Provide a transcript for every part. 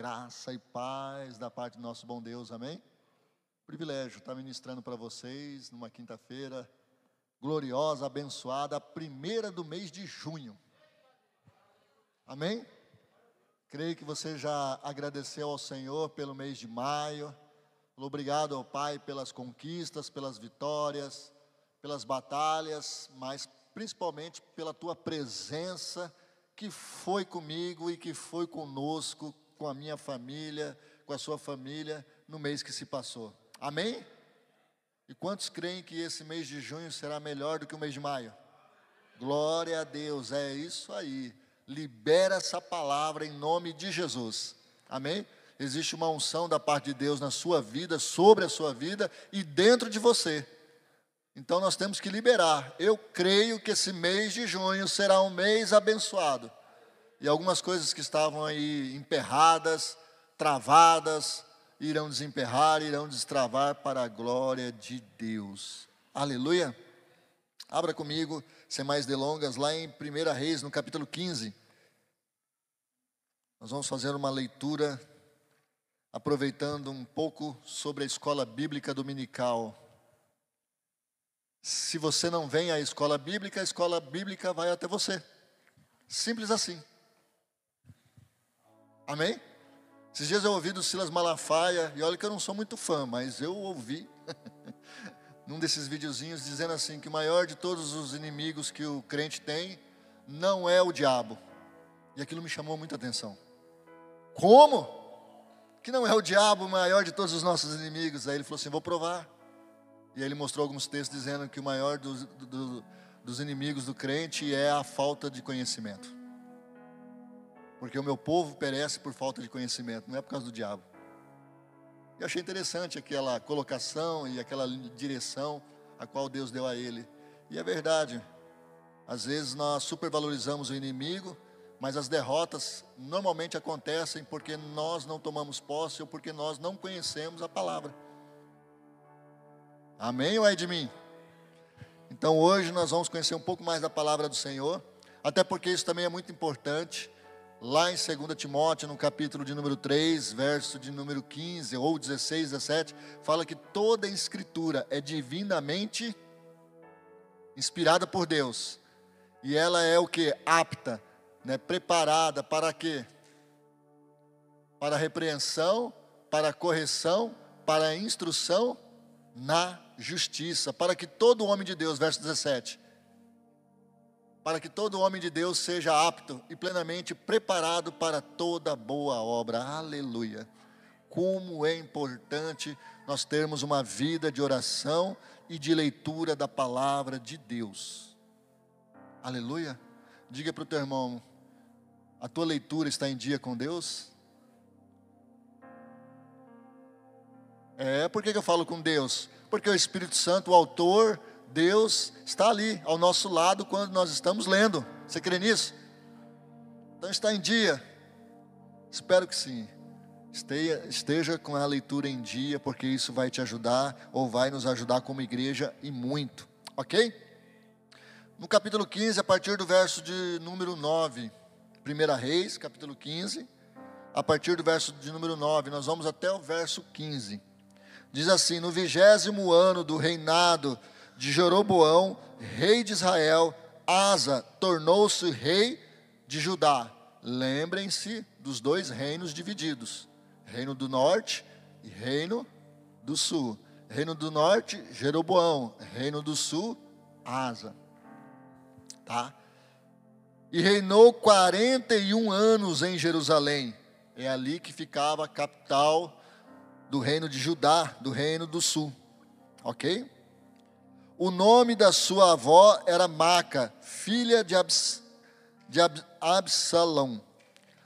graça e paz da parte do nosso bom Deus, amém? Privilégio estar ministrando para vocês numa quinta-feira gloriosa, abençoada, a primeira do mês de junho, amém? Creio que você já agradeceu ao Senhor pelo mês de maio, obrigado ao Pai pelas conquistas, pelas vitórias, pelas batalhas, mas principalmente pela tua presença que foi comigo e que foi conosco, com a minha família, com a sua família, no mês que se passou. Amém? E quantos creem que esse mês de junho será melhor do que o mês de maio? Glória a Deus, é isso aí. Libera essa palavra em nome de Jesus. Amém? Existe uma unção da parte de Deus na sua vida, sobre a sua vida e dentro de você. Então nós temos que liberar. Eu creio que esse mês de junho será um mês abençoado. E algumas coisas que estavam aí emperradas, travadas, irão desemperrar, irão destravar para a glória de Deus. Aleluia. Abra comigo, sem mais delongas, lá em 1 Reis, no capítulo 15. Nós vamos fazer uma leitura aproveitando um pouco sobre a escola bíblica dominical. Se você não vem à escola bíblica, a escola bíblica vai até você. Simples assim. Amém? Esses dias eu ouvi do Silas Malafaia, e olha que eu não sou muito fã, mas eu ouvi num desses videozinhos dizendo assim que o maior de todos os inimigos que o crente tem não é o diabo. E aquilo me chamou muita atenção. Como? Que não é o diabo o maior de todos os nossos inimigos. Aí ele falou assim: vou provar. E aí ele mostrou alguns textos dizendo que o maior dos, do, dos inimigos do crente é a falta de conhecimento. Porque o meu povo perece por falta de conhecimento, não é por causa do diabo. Eu achei interessante aquela colocação e aquela direção a qual Deus deu a ele. E é verdade. Às vezes nós supervalorizamos o inimigo, mas as derrotas normalmente acontecem porque nós não tomamos posse ou porque nós não conhecemos a palavra. Amém ou é de mim? Então hoje nós vamos conhecer um pouco mais da palavra do Senhor, até porque isso também é muito importante. Lá em 2 Timóteo, no capítulo de número 3, verso de número 15 ou 16, 17, fala que toda a escritura é divinamente inspirada por Deus. E ela é o que? Apta, né? preparada para quê? Para repreensão, para correção, para instrução na justiça, para que todo homem de Deus, verso 17, para que todo homem de Deus seja apto e plenamente preparado para toda boa obra. Aleluia. Como é importante nós termos uma vida de oração e de leitura da palavra de Deus. Aleluia. Diga para o teu irmão: a tua leitura está em dia com Deus? É, por que eu falo com Deus? Porque o Espírito Santo, o autor, Deus, está ali, ao nosso lado, quando nós estamos lendo. Você crê nisso? Então está em dia. Espero que sim. Esteja, esteja com a leitura em dia, porque isso vai te ajudar, ou vai nos ajudar como igreja e muito. Ok? No capítulo 15, a partir do verso de número 9, 1 Reis, capítulo 15, a partir do verso de número 9, nós vamos até o verso 15. Diz assim: No vigésimo ano do reinado de Jeroboão, rei de Israel, Asa tornou-se rei de Judá. Lembrem-se dos dois reinos divididos: Reino do Norte e Reino do Sul. Reino do Norte, Jeroboão. Reino do Sul, Asa. Tá? E reinou 41 anos em Jerusalém. É ali que ficava a capital do reino de Judá, do reino do sul. Ok? O nome da sua avó era Maca, filha de, Abs, de Ab, Absalão.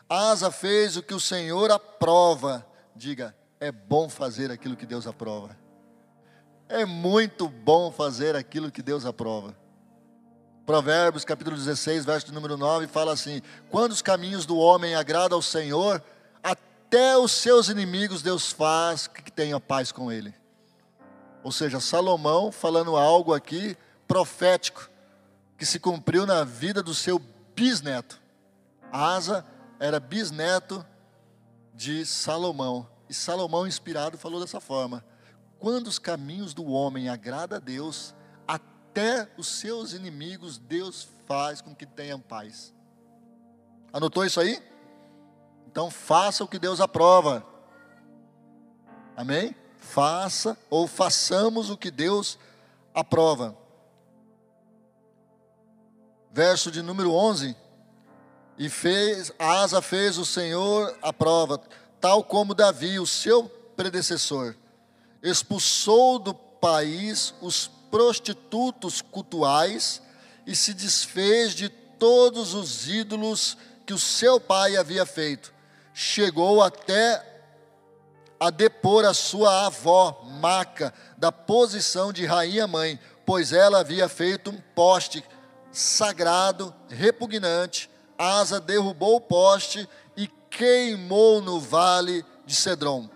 Asa fez o que o Senhor aprova. Diga, é bom fazer aquilo que Deus aprova. É muito bom fazer aquilo que Deus aprova. Provérbios capítulo 16, verso número 9, fala assim: Quando os caminhos do homem agradam ao Senhor, até os seus inimigos Deus faz que tenha paz com ele. Ou seja, Salomão falando algo aqui profético, que se cumpriu na vida do seu bisneto. Asa era bisneto de Salomão. E Salomão, inspirado, falou dessa forma: Quando os caminhos do homem agrada a Deus, até os seus inimigos Deus faz com que tenham paz. Anotou isso aí? Então faça o que Deus aprova. Amém? Faça ou façamos o que Deus aprova. Verso de número 11. E fez, Asa fez o Senhor a prova, tal como Davi, o seu predecessor, expulsou do país os prostitutos cultuais e se desfez de todos os ídolos que o seu pai havia feito. Chegou até a depor a sua avó, Maca, da posição de rainha-mãe, pois ela havia feito um poste sagrado, repugnante. Asa derrubou o poste e queimou no vale de Cedron.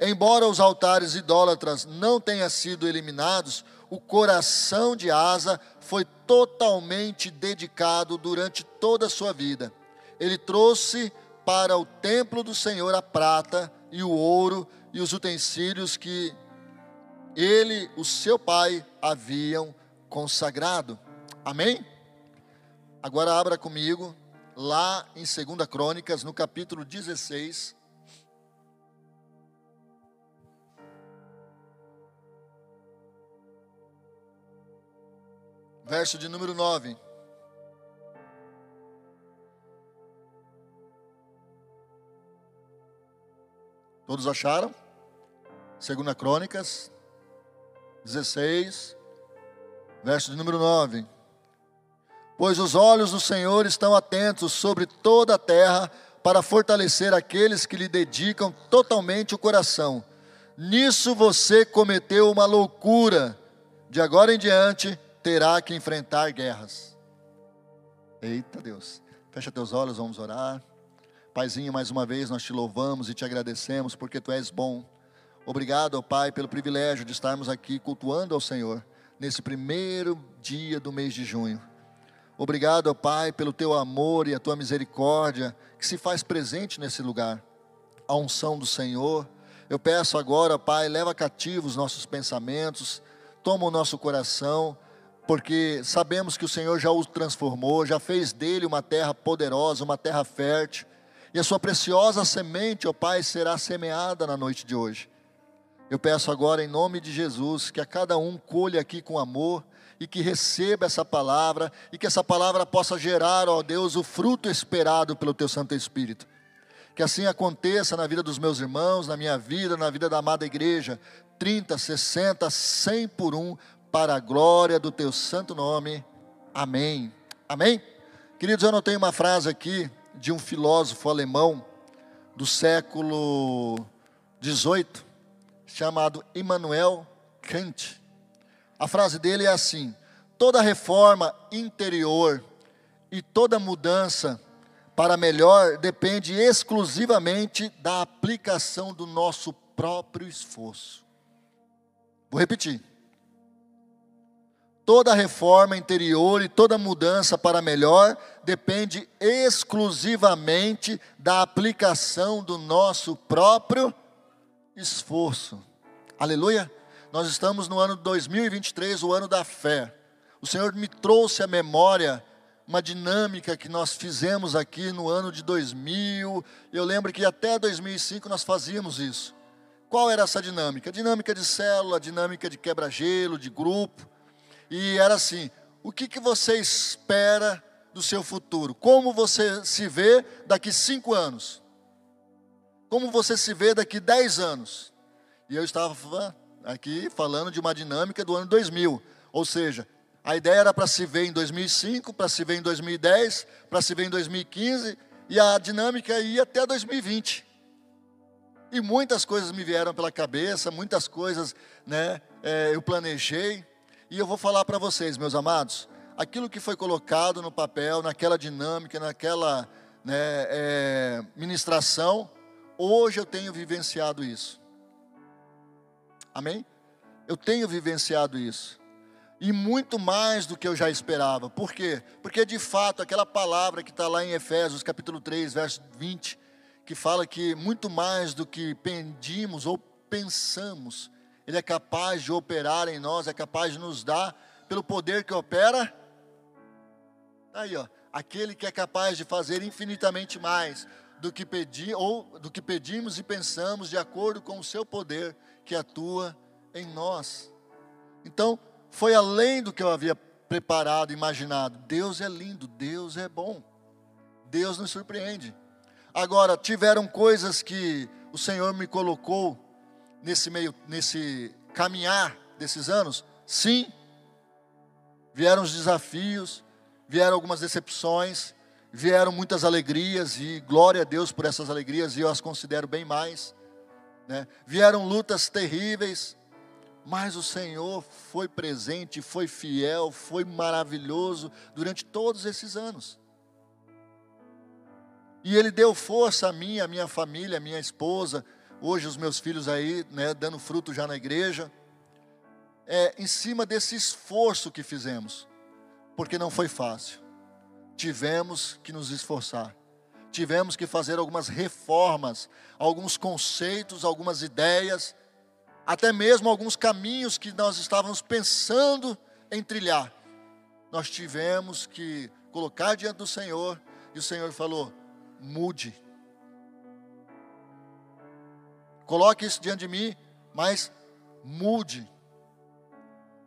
Embora os altares idólatras não tenham sido eliminados, o coração de Asa foi totalmente dedicado durante toda a sua vida. Ele trouxe para o templo do Senhor a prata e o ouro e os utensílios que ele, o seu pai, haviam consagrado. Amém? Agora abra comigo lá em 2 Crônicas, no capítulo 16. Verso de número 9. Todos acharam? Segunda Crônicas 16, verso de número 9. Pois os olhos do Senhor estão atentos sobre toda a terra para fortalecer aqueles que lhe dedicam totalmente o coração. Nisso você cometeu uma loucura. De agora em diante terá que enfrentar guerras. Eita Deus. Fecha teus olhos, vamos orar. Paizinho, mais uma vez nós te louvamos e te agradecemos porque tu és bom. Obrigado, ó Pai, pelo privilégio de estarmos aqui cultuando ao Senhor nesse primeiro dia do mês de junho. Obrigado, ó Pai, pelo teu amor e a tua misericórdia que se faz presente nesse lugar. A unção do Senhor. Eu peço agora, Pai, leva cativos os nossos pensamentos, toma o nosso coração, porque sabemos que o Senhor já o transformou, já fez dele uma terra poderosa, uma terra fértil e a sua preciosa semente, ó Pai, será semeada na noite de hoje. Eu peço agora, em nome de Jesus, que a cada um colhe aqui com amor e que receba essa palavra e que essa palavra possa gerar, ó Deus, o fruto esperado pelo Teu Santo Espírito. Que assim aconteça na vida dos meus irmãos, na minha vida, na vida da amada igreja, 30, 60, 100 por um, para a glória do Teu santo nome. Amém. Amém? Queridos, eu não tenho uma frase aqui de um filósofo alemão do século XVIII, chamado Immanuel Kant. A frase dele é assim: toda reforma interior e toda mudança para melhor depende exclusivamente da aplicação do nosso próprio esforço. Vou repetir. Toda reforma interior e toda mudança para melhor depende exclusivamente da aplicação do nosso próprio esforço. Aleluia! Nós estamos no ano 2023, o ano da fé. O Senhor me trouxe à memória uma dinâmica que nós fizemos aqui no ano de 2000. Eu lembro que até 2005 nós fazíamos isso. Qual era essa dinâmica? Dinâmica de célula, dinâmica de quebra-gelo, de grupo. E era assim: o que, que você espera do seu futuro? Como você se vê daqui cinco anos? Como você se vê daqui dez anos? E eu estava aqui falando de uma dinâmica do ano 2000, ou seja, a ideia era para se ver em 2005, para se ver em 2010, para se ver em 2015, e a dinâmica ia até 2020. E muitas coisas me vieram pela cabeça, muitas coisas né, é, eu planejei, e eu vou falar para vocês, meus amados, aquilo que foi colocado no papel, naquela dinâmica, naquela né, é, ministração, hoje eu tenho vivenciado isso. Amém? Eu tenho vivenciado isso. E muito mais do que eu já esperava. Por quê? Porque de fato, aquela palavra que está lá em Efésios capítulo 3, verso 20, que fala que muito mais do que pedimos ou pensamos, Ele é capaz de operar em nós, é capaz de nos dar, pelo poder que opera. Aí, ó, aquele que é capaz de fazer infinitamente mais do que pedir ou do que pedimos e pensamos, de acordo com o seu poder que atua em nós. Então, foi além do que eu havia preparado, imaginado. Deus é lindo, Deus é bom. Deus nos surpreende. Agora, tiveram coisas que o Senhor me colocou nesse meio, nesse caminhar desses anos? Sim. Vieram os desafios, vieram algumas decepções, vieram muitas alegrias e glória a Deus por essas alegrias e eu as considero bem mais. Né? Vieram lutas terríveis, mas o Senhor foi presente, foi fiel, foi maravilhoso durante todos esses anos. E Ele deu força a mim, a minha família, a minha esposa, hoje os meus filhos aí, né, dando fruto já na igreja, é, em cima desse esforço que fizemos, porque não foi fácil. Tivemos que nos esforçar, tivemos que fazer algumas reformas, alguns conceitos, algumas ideias, até mesmo alguns caminhos que nós estávamos pensando em trilhar. Nós tivemos que colocar diante do Senhor, e o Senhor falou: mude. Coloque isso diante de mim, mas mude.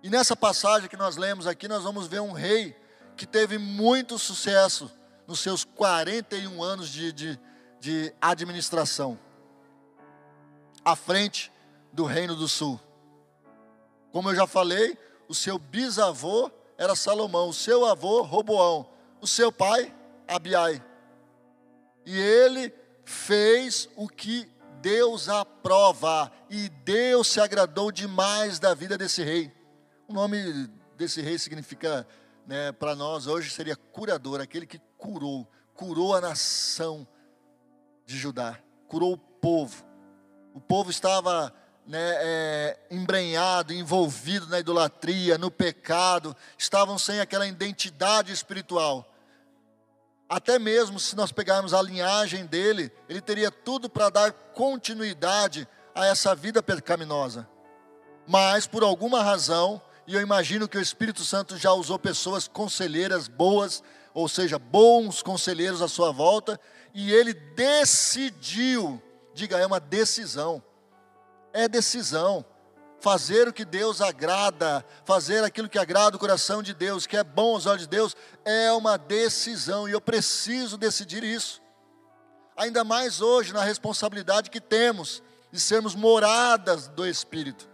E nessa passagem que nós lemos aqui, nós vamos ver um rei que teve muito sucesso nos seus 41 anos de, de, de administração, à frente do Reino do Sul. Como eu já falei, o seu bisavô era Salomão, o seu avô Roboão, o seu pai Abiai. E ele fez o que Deus aprova, e Deus se agradou demais da vida desse rei. O nome desse rei significa, né, para nós hoje, seria curador, aquele que curou, curou a nação de Judá, curou o povo. O povo estava né, é, embrenhado, envolvido na idolatria, no pecado, estavam sem aquela identidade espiritual. Até mesmo se nós pegarmos a linhagem dele, ele teria tudo para dar continuidade a essa vida pecaminosa. Mas por alguma razão, e eu imagino que o Espírito Santo já usou pessoas conselheiras boas, ou seja, bons conselheiros à sua volta, e ele decidiu, diga, é uma decisão, é decisão fazer o que Deus agrada, fazer aquilo que agrada o coração de Deus, que é bom aos olhos de Deus, é uma decisão e eu preciso decidir isso. Ainda mais hoje, na responsabilidade que temos de sermos moradas do Espírito.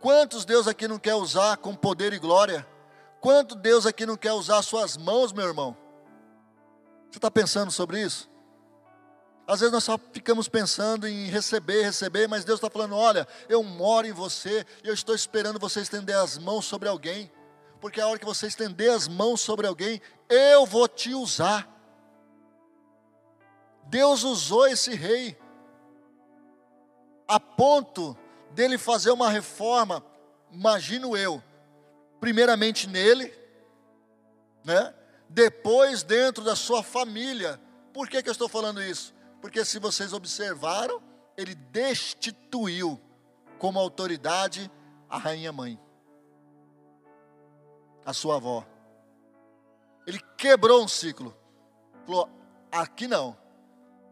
Quantos Deus aqui não quer usar com poder e glória? Quanto Deus aqui não quer usar suas mãos, meu irmão? Você está pensando sobre isso? Às vezes nós só ficamos pensando em receber, receber, mas Deus está falando: olha, eu moro em você e eu estou esperando você estender as mãos sobre alguém, porque a hora que você estender as mãos sobre alguém, eu vou te usar. Deus usou esse rei a ponto dele fazer uma reforma, imagino eu, primeiramente nele, né? Depois dentro da sua família. Por que, que eu estou falando isso? Porque se vocês observaram, ele destituiu como autoridade a rainha mãe, a sua avó. Ele quebrou um ciclo. Falou: aqui não.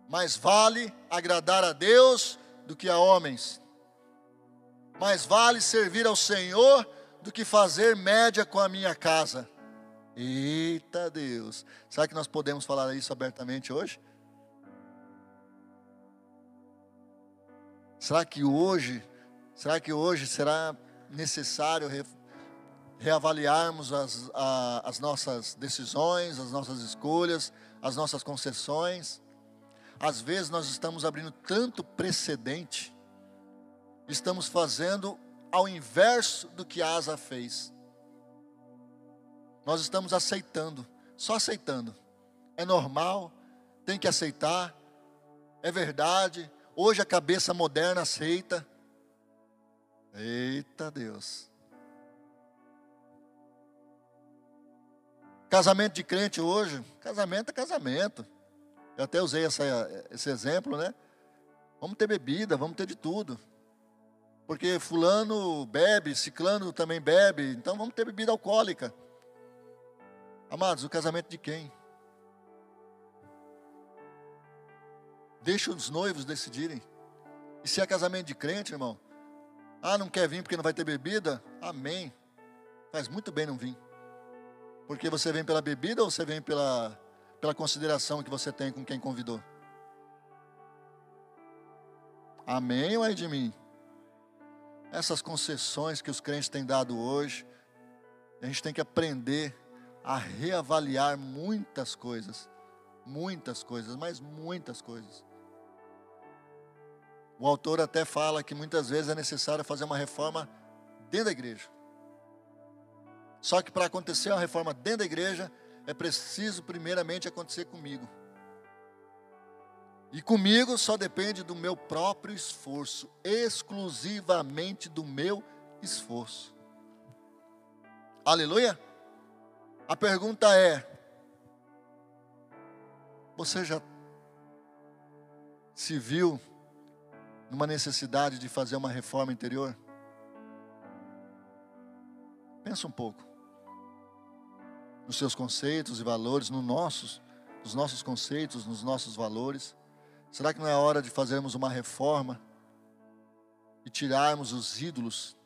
Mais vale agradar a Deus do que a homens. Mais vale servir ao Senhor do que fazer média com a minha casa. Eita Deus. Será que nós podemos falar isso abertamente hoje? Será que hoje, será que hoje será necessário re, reavaliarmos as, a, as nossas decisões, as nossas escolhas, as nossas concessões? Às vezes nós estamos abrindo tanto precedente, estamos fazendo ao inverso do que Asa fez. Nós estamos aceitando, só aceitando. É normal, tem que aceitar, é verdade, Hoje a cabeça moderna aceita. Eita Deus. Casamento de crente hoje, casamento é casamento. Eu até usei essa, esse exemplo, né? Vamos ter bebida, vamos ter de tudo. Porque fulano bebe, ciclano também bebe, então vamos ter bebida alcoólica. Amados, o casamento de quem? Deixa os noivos decidirem. E se é casamento de crente, irmão? Ah, não quer vir porque não vai ter bebida? Amém. Faz muito bem não vir. Porque você vem pela bebida ou você vem pela, pela consideração que você tem com quem convidou? Amém ou é de mim? Essas concessões que os crentes têm dado hoje, a gente tem que aprender a reavaliar muitas coisas. Muitas coisas, mas muitas coisas. O autor até fala que muitas vezes é necessário fazer uma reforma dentro da igreja. Só que para acontecer uma reforma dentro da igreja, é preciso primeiramente acontecer comigo. E comigo só depende do meu próprio esforço, exclusivamente do meu esforço. Aleluia? A pergunta é: você já se viu numa necessidade de fazer uma reforma interior? Pensa um pouco. Nos seus conceitos e valores, nos nossos, nos nossos conceitos, nos nossos valores. Será que não é hora de fazermos uma reforma e tirarmos os ídolos?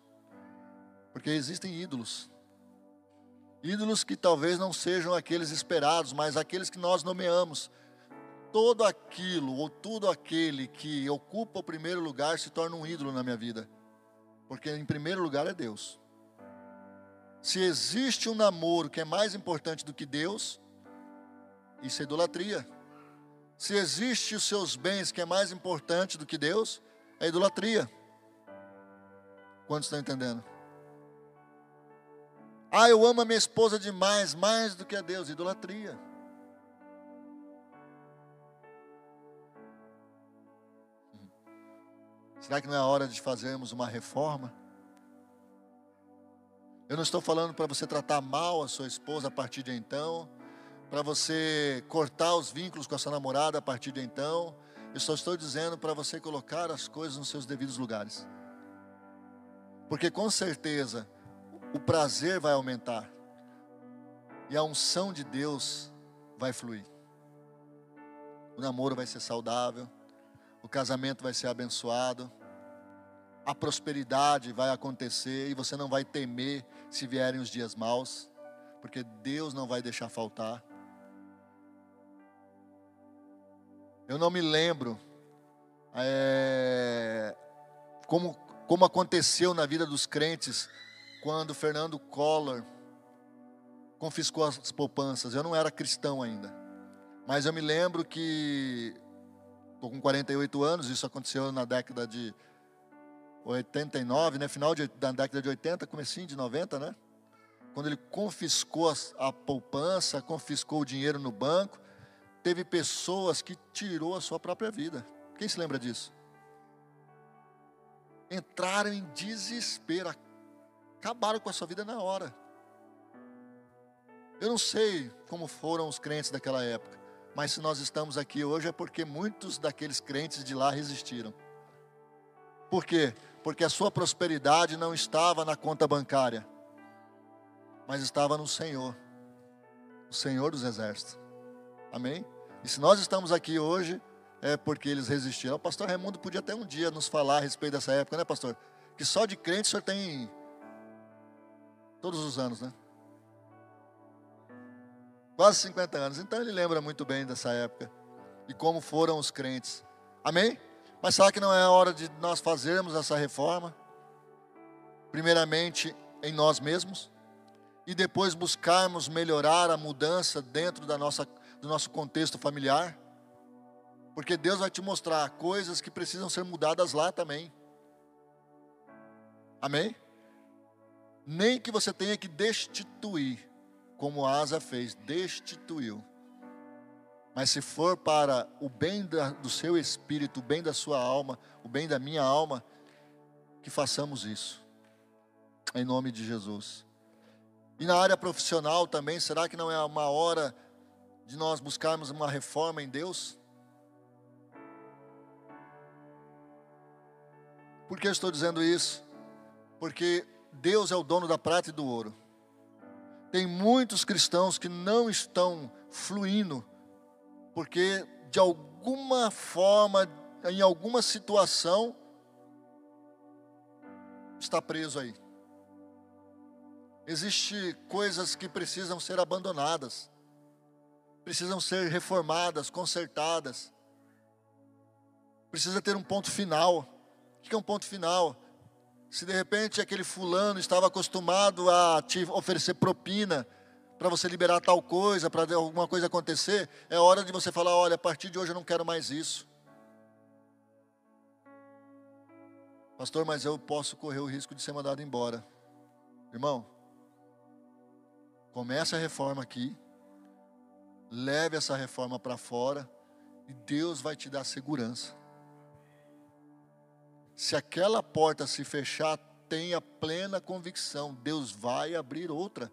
Porque existem ídolos. Ídolos que talvez não sejam aqueles esperados, mas aqueles que nós nomeamos todo aquilo ou tudo aquele que ocupa o primeiro lugar se torna um ídolo na minha vida. Porque em primeiro lugar é Deus. Se existe um namoro que é mais importante do que Deus, isso é idolatria. Se existe os seus bens que é mais importante do que Deus, é idolatria. Quantos estão entendendo? Ah, eu amo a minha esposa demais, mais do que a Deus, idolatria. Será que não é hora de fazermos uma reforma? Eu não estou falando para você tratar mal a sua esposa a partir de então, para você cortar os vínculos com a sua namorada a partir de então. Eu só estou dizendo para você colocar as coisas nos seus devidos lugares. Porque com certeza o prazer vai aumentar e a unção de Deus vai fluir. O namoro vai ser saudável, o casamento vai ser abençoado, a prosperidade vai acontecer e você não vai temer se vierem os dias maus, porque Deus não vai deixar faltar. Eu não me lembro é, como, como aconteceu na vida dos crentes quando Fernando Collor confiscou as poupanças. Eu não era cristão ainda, mas eu me lembro que estou com 48 anos, isso aconteceu na década de 89, né? Final de, da década de 80, comecinho de 90, né? Quando ele confiscou a, a poupança, confiscou o dinheiro no banco, teve pessoas que tirou a sua própria vida. Quem se lembra disso? Entraram em desespero, acabaram com a sua vida na hora. Eu não sei como foram os crentes daquela época, mas se nós estamos aqui hoje é porque muitos daqueles crentes de lá resistiram. Por quê? Porque a sua prosperidade não estava na conta bancária, mas estava no Senhor, o Senhor dos Exércitos. Amém? E se nós estamos aqui hoje, é porque eles resistiram. O pastor Raimundo podia até um dia nos falar a respeito dessa época, né, pastor? Que só de crente o senhor tem todos os anos, né? Quase 50 anos. Então ele lembra muito bem dessa época e como foram os crentes. Amém? Mas será que não é a hora de nós fazermos essa reforma? Primeiramente em nós mesmos e depois buscarmos melhorar a mudança dentro da nossa, do nosso contexto familiar? Porque Deus vai te mostrar coisas que precisam ser mudadas lá também. Amém? Nem que você tenha que destituir, como Asa fez, destituiu. Mas se for para o bem da, do seu espírito, o bem da sua alma, o bem da minha alma, que façamos isso. Em nome de Jesus. E na área profissional também, será que não é uma hora de nós buscarmos uma reforma em Deus? Por que eu estou dizendo isso? Porque Deus é o dono da prata e do ouro. Tem muitos cristãos que não estão fluindo porque de alguma forma, em alguma situação, está preso aí. Existem coisas que precisam ser abandonadas, precisam ser reformadas, consertadas. Precisa ter um ponto final. O que é um ponto final? Se de repente aquele fulano estava acostumado a te oferecer propina para você liberar tal coisa, para alguma coisa acontecer, é hora de você falar: olha, a partir de hoje eu não quero mais isso. Pastor, mas eu posso correr o risco de ser mandado embora. Irmão, comece a reforma aqui, leve essa reforma para fora e Deus vai te dar segurança. Se aquela porta se fechar, tenha plena convicção, Deus vai abrir outra.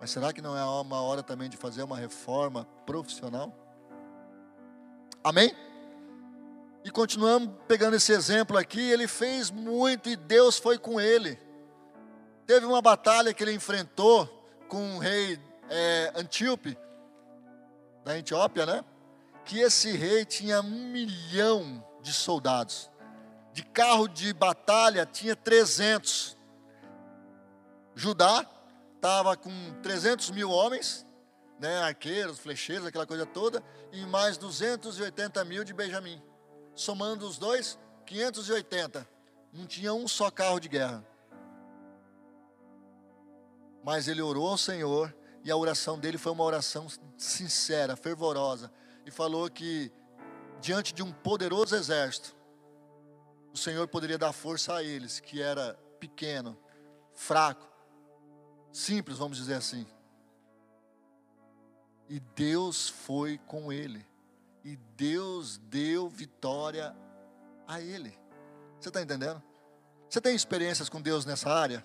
Mas será que não é uma hora também de fazer uma reforma profissional? Amém? E continuamos pegando esse exemplo aqui, ele fez muito e Deus foi com ele. Teve uma batalha que ele enfrentou com o rei é, Antíope, da Etiópia, né? Que esse rei tinha um milhão de soldados. De carro de batalha tinha 300. Judá estava com 300 mil homens, né, arqueiros, flecheiros, aquela coisa toda, e mais 280 mil de Benjamim. Somando os dois, 580. Não tinha um só carro de guerra. Mas ele orou ao Senhor, e a oração dele foi uma oração sincera, fervorosa, e falou que diante de um poderoso exército, o Senhor poderia dar força a eles, que era pequeno, fraco, simples, vamos dizer assim. E Deus foi com ele. E Deus deu vitória a ele. Você está entendendo? Você tem experiências com Deus nessa área?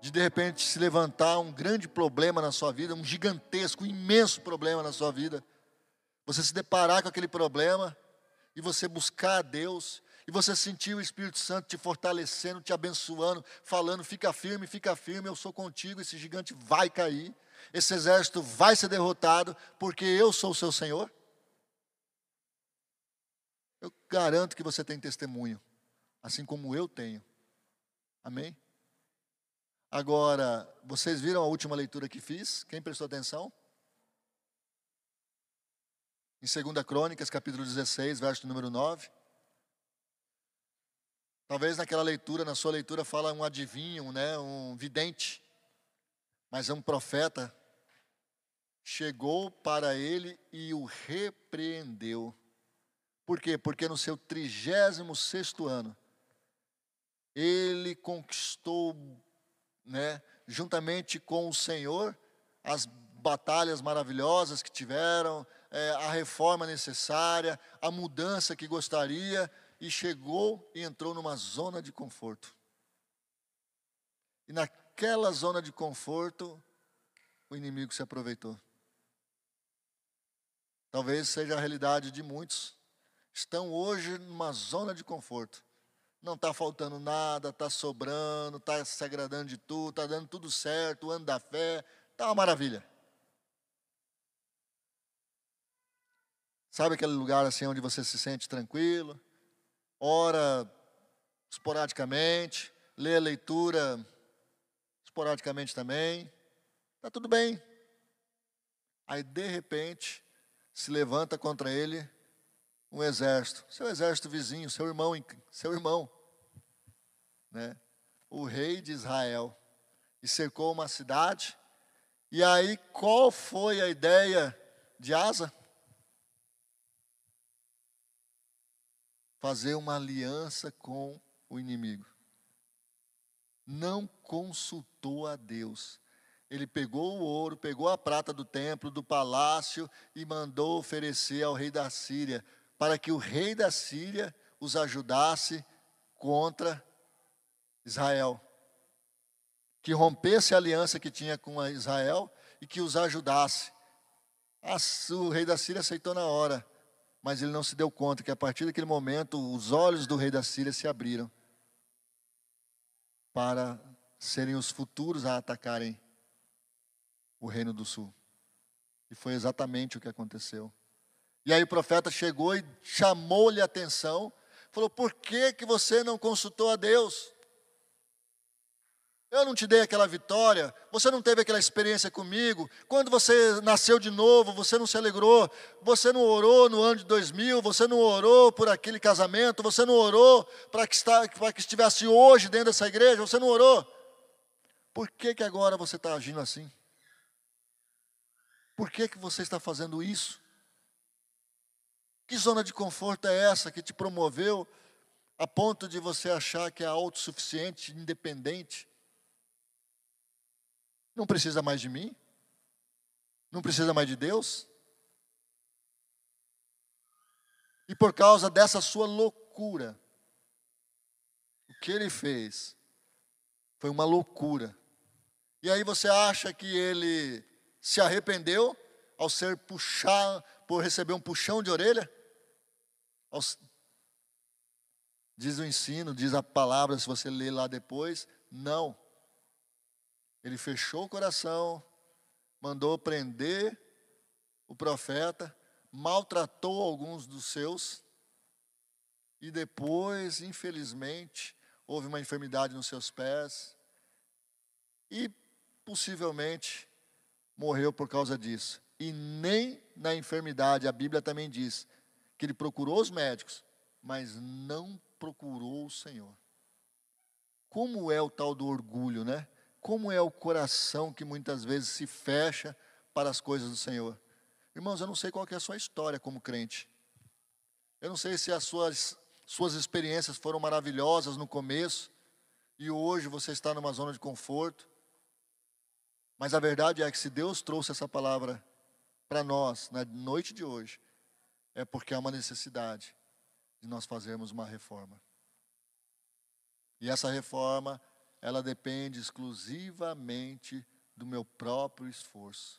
De de repente se levantar um grande problema na sua vida, um gigantesco, um imenso problema na sua vida você se deparar com aquele problema e você buscar a Deus e você sentir o Espírito Santo te fortalecendo, te abençoando, falando: fica firme, fica firme, eu sou contigo, esse gigante vai cair, esse exército vai ser derrotado, porque eu sou o seu Senhor. Eu garanto que você tem testemunho, assim como eu tenho. Amém? Agora, vocês viram a última leitura que fiz? Quem prestou atenção? em 2 Crônicas, capítulo 16, verso número 9. Talvez naquela leitura, na sua leitura, fala um adivinho, né, um vidente, mas é um profeta. Chegou para ele e o repreendeu. Por quê? Porque no seu 36 ano, ele conquistou, né, juntamente com o Senhor, as batalhas maravilhosas que tiveram, é, a reforma necessária, a mudança que gostaria, e chegou e entrou numa zona de conforto. E naquela zona de conforto, o inimigo se aproveitou. Talvez seja a realidade de muitos. Estão hoje numa zona de conforto. Não está faltando nada, está sobrando, está se agradando de tudo, está dando tudo certo, o ano da fé, está uma maravilha. Sabe aquele lugar assim onde você se sente tranquilo? Ora esporadicamente, lê a leitura esporadicamente também. Está tudo bem. Aí de repente se levanta contra ele um exército, seu exército vizinho, seu irmão, seu irmão, né? O rei de Israel e cercou uma cidade. E aí qual foi a ideia de Asa? Fazer uma aliança com o inimigo. Não consultou a Deus. Ele pegou o ouro, pegou a prata do templo, do palácio e mandou oferecer ao rei da Síria, para que o rei da Síria os ajudasse contra Israel. Que rompesse a aliança que tinha com Israel e que os ajudasse. O rei da Síria aceitou na hora Mas ele não se deu conta que a partir daquele momento os olhos do rei da Síria se abriram para serem os futuros a atacarem o reino do sul. E foi exatamente o que aconteceu. E aí o profeta chegou e chamou-lhe a atenção, falou: "Por que que você não consultou a Deus? Eu não te dei aquela vitória, você não teve aquela experiência comigo. Quando você nasceu de novo, você não se alegrou, você não orou no ano de 2000, você não orou por aquele casamento, você não orou para que, que estivesse hoje dentro dessa igreja, você não orou. Por que, que agora você está agindo assim? Por que, que você está fazendo isso? Que zona de conforto é essa que te promoveu a ponto de você achar que é autossuficiente, independente? Não precisa mais de mim? Não precisa mais de Deus? E por causa dessa sua loucura, o que ele fez foi uma loucura. E aí você acha que ele se arrependeu ao ser puxar, por receber um puxão de orelha? Diz o ensino, diz a palavra, se você ler lá depois, não. Ele fechou o coração, mandou prender o profeta, maltratou alguns dos seus, e depois, infelizmente, houve uma enfermidade nos seus pés, e possivelmente morreu por causa disso. E nem na enfermidade, a Bíblia também diz que ele procurou os médicos, mas não procurou o Senhor. Como é o tal do orgulho, né? Como é o coração que muitas vezes se fecha para as coisas do Senhor. Irmãos, eu não sei qual é a sua história como crente. Eu não sei se as suas, suas experiências foram maravilhosas no começo e hoje você está numa zona de conforto. Mas a verdade é que se Deus trouxe essa palavra para nós na noite de hoje, é porque há uma necessidade de nós fazermos uma reforma. E essa reforma ela depende exclusivamente do meu próprio esforço.